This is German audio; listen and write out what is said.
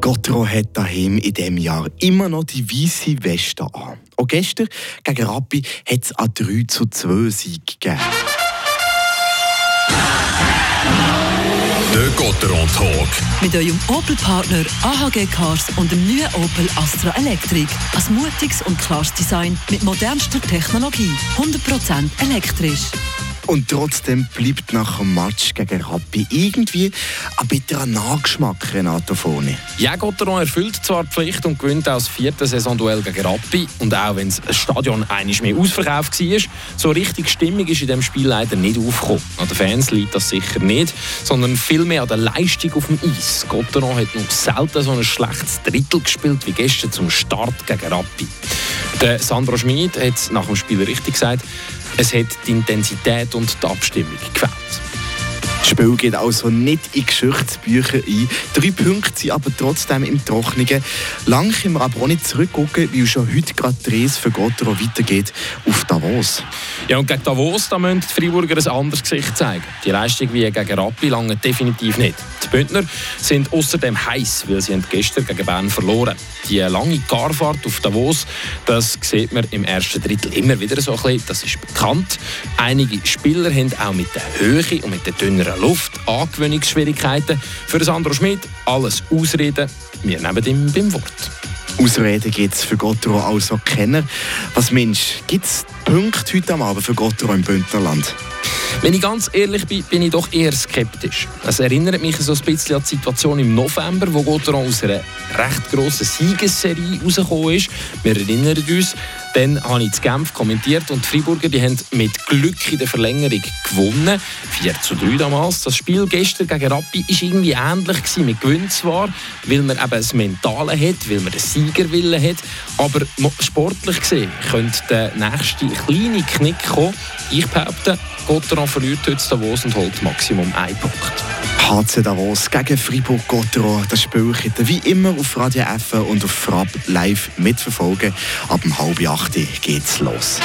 Gotro hat daheim in diesem Jahr immer noch die weiße Weste an. Auch gestern gegen Rappi hat es einen 3 zu 2 Sieg gegeben. Der Gotteron Talk. Mit eurem Opel-Partner AHG Cars und dem neuen Opel Astra Electric. Ein mutiges und klares Design mit modernster Technologie. 100% elektrisch. Und trotzdem bleibt nach dem Match gegen Rappi irgendwie ein bitterer Nachgeschmack, Renato Foni. Ja, Gotteron erfüllt zwar die Pflicht und gewinnt auch das vierte Saisonduell gegen Rappi. Und auch wenn das Stadion einiges mehr ausverkauft war, so richtig Stimmung ist in diesem Spiel leider nicht aufgekommen. An den Fans liegt das sicher nicht, sondern vielmehr an der Leistung auf dem Eis. Gotteron hat noch selten so ein schlechtes Drittel gespielt wie gestern zum Start gegen Rappi. Der Sandro Schmid hat nach dem Spiel richtig gesagt, es hat die Intensität und die Abstimmung gefällt. Das Spiel geht also nicht in Geschichtsbücher ein. Drei Punkte sind aber trotzdem im Trockenen. Lang können wir aber auch nicht zurückgucken, weil schon heute gerade die Reise für Gottero weitergeht auf Davos. Ja, und gegen Davos da müssen die Freiburger ein anderes Gesicht zeigen. Die Leistung wie gegen Rappi lange definitiv nicht. Die Bündner sind außerdem heiß, weil sie gestern gegen Bern verloren Die lange Garfahrt auf Davos, das sieht man im ersten Drittel immer wieder so ein bisschen. Das ist bekannt. Einige Spieler haben auch mit der Höhe und mit der dünneren Luft Angewöhnungsschwierigkeiten. Für Sandro Schmidt alles Ausreden. Wir nehmen ihn beim Wort. Ausreden gibt es für Gottero also kennen. Was Mensch, gibt es Punkte heute am Abend für Gottero im Bündnerland? Wenn ich ganz ehrlich bin, bin ich doch eher skeptisch. Es erinnert mich so ein bisschen an die Situation im November, wo Gotteron aus einer recht grossen Siegesserie rausgekommen ist. Wir erinnern uns, dann habe ich zu Genf kommentiert und die Freiburger die haben mit Glück in der Verlängerung gewonnen. 4 zu 3 damals. Das Spiel gestern gegen Rappi war irgendwie ähnlich. Gewesen. Man gewinnt zwar, weil man eben das Mentale hat, weil man den Siegerwillen hat, aber sportlich gesehen könnte der nächste kleine Knick kommen. Ich behaupte, Gotteron verliert heute Davos und holt Maximum einen Punkt. HC Davos gegen Fribourg Gotteron. Das Spiel könnt ihr wie immer auf Radio F und auf Frab live mitverfolgen. Ab um halb acht geht's los.